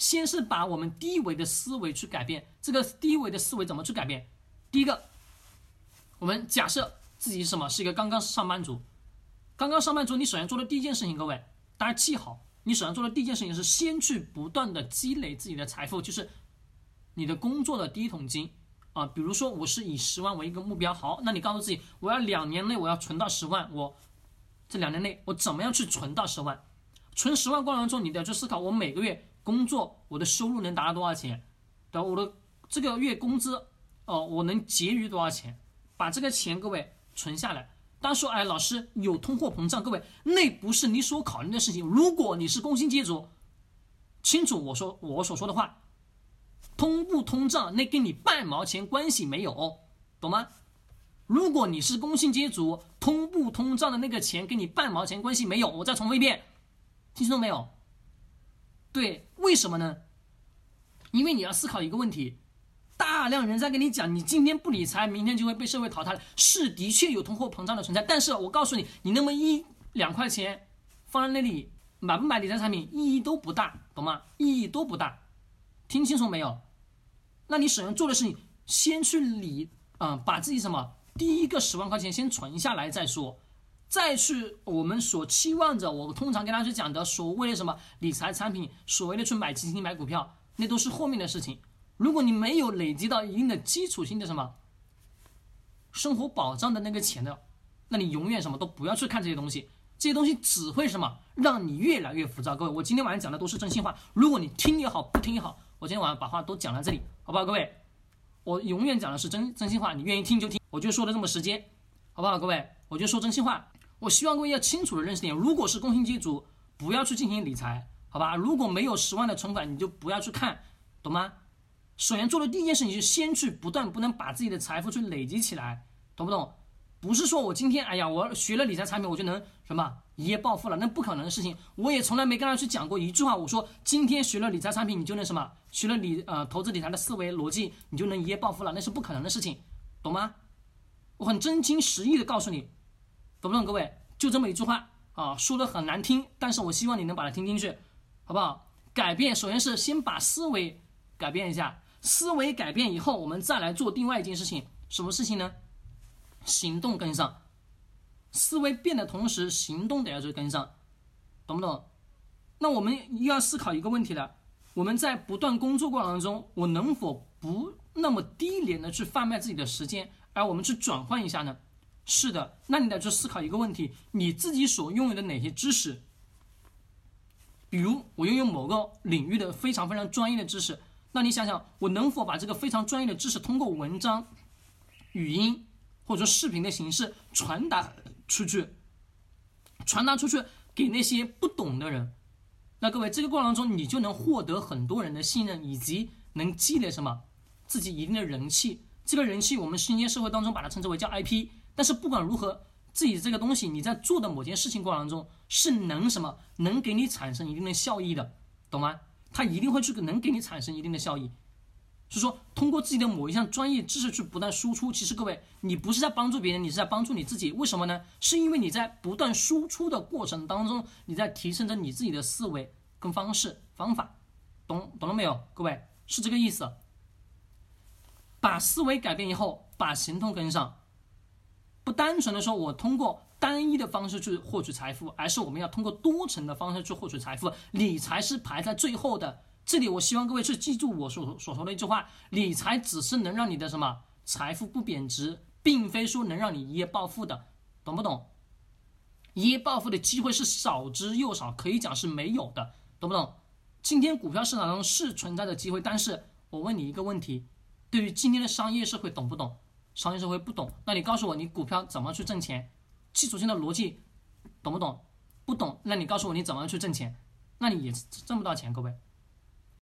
先是把我们低维的思维去改变。这个低维的思维怎么去改变？第一个，我们假设自己是什么是一个刚刚上班族，刚刚上班族，你首先做的第一件事情，各位大家记好，你首先做的第一件事情是先去不断的积累自己的财富，就是你的工作的第一桶金啊。比如说我是以十万为一个目标，好，那你告诉自己，我要两年内我要存到十万，我这两年内我怎么样去存到十万？存十万过程中，你得去思考，我每个月工作，我的收入能达到多少钱？对？我的这个月工资，哦，我能结余多少钱？把这个钱各位存下来。当说，哎，老师有通货膨胀，各位那不是你所考虑的事情。如果你是工薪阶族，清楚我说我所说的话，通不通胀那跟你半毛钱关系没有，懂吗？如果你是工薪阶族，通不通胀的那个钱跟你半毛钱关系没有。我再重复一遍。听清楚没有？对，为什么呢？因为你要思考一个问题，大量人在跟你讲，你今天不理财，明天就会被社会淘汰了。是的确有通货膨胀的存在，但是我告诉你，你那么一两块钱放在那里，买不买理财产品意义都不大，懂吗？意义都不大。听清楚没有？那你首先做的事情，先去理，嗯，把自己什么第一个十万块钱先存下来再说。再去我们所期望着，我通常跟大家去讲的所谓的什么理财产品，所谓的去买基金、买股票，那都是后面的事情。如果你没有累积到一定的基础性的什么生活保障的那个钱的，那你永远什么都不要去看这些东西，这些东西只会什么让你越来越浮躁。各位，我今天晚上讲的都是真心话，如果你听也好，不听也好，我今天晚上把话都讲到这里，好不好？各位，我永远讲的是真真心话，你愿意听就听，我就说的这么直接，好不好？各位，我就说真心话。我希望各位要清楚的认识点，如果是工薪阶族，不要去进行理财，好吧？如果没有十万的存款，你就不要去看，懂吗？首先做的第一件事情是先去不断不能把自己的财富去累积起来，懂不懂？不是说我今天哎呀，我学了理财产品，我就能什么一夜暴富了，那不可能的事情。我也从来没跟他去讲过一句话，我说今天学了理财产品，你就能什么？学了理呃投资理财的思维逻辑，你就能一夜暴富了，那是不可能的事情，懂吗？我很真心实意的告诉你。懂不懂，各位？就这么一句话啊，说的很难听，但是我希望你能把它听进去，好不好？改变，首先是先把思维改变一下，思维改变以后，我们再来做另外一件事情，什么事情呢？行动跟上，思维变的同时，行动得要去跟上，懂不懂？那我们又要思考一个问题了，我们在不断工作过程当中，我能否不那么低廉的去贩卖自己的时间，而我们去转换一下呢？是的，那你得去思考一个问题：你自己所拥有的哪些知识？比如我拥有某个领域的非常非常专业的知识，那你想想，我能否把这个非常专业的知识通过文章、语音或者说视频的形式传达出去？传达出去给那些不懂的人。那各位，这个过程中你就能获得很多人的信任，以及能积累什么自己一定的人气。这个人气，我们今天社会当中把它称之为叫 IP。但是不管如何，自己这个东西你在做的某件事情过程中是能什么能给你产生一定的效益的，懂吗？它一定会去能给你产生一定的效益。所以说，通过自己的某一项专业知识去不断输出，其实各位，你不是在帮助别人，你是在帮助你自己。为什么呢？是因为你在不断输出的过程当中，你在提升着你自己的思维跟方式方法，懂懂了没有？各位是这个意思。把思维改变以后，把行动跟上。不单纯的说，我通过单一的方式去获取财富，而是我们要通过多层的方式去获取财富。理财是排在最后的。这里我希望各位去记住我所所说的一句话：理财只是能让你的什么财富不贬值，并非说能让你一夜暴富的，懂不懂？一夜暴富的机会是少之又少，可以讲是没有的，懂不懂？今天股票市场中是存在的机会，但是我问你一个问题：对于今天的商业社会，懂不懂？商业社会不懂，那你告诉我，你股票怎么去挣钱？基础性的逻辑懂不懂？不懂，那你告诉我你怎么去挣钱？那你也挣不到钱，各位。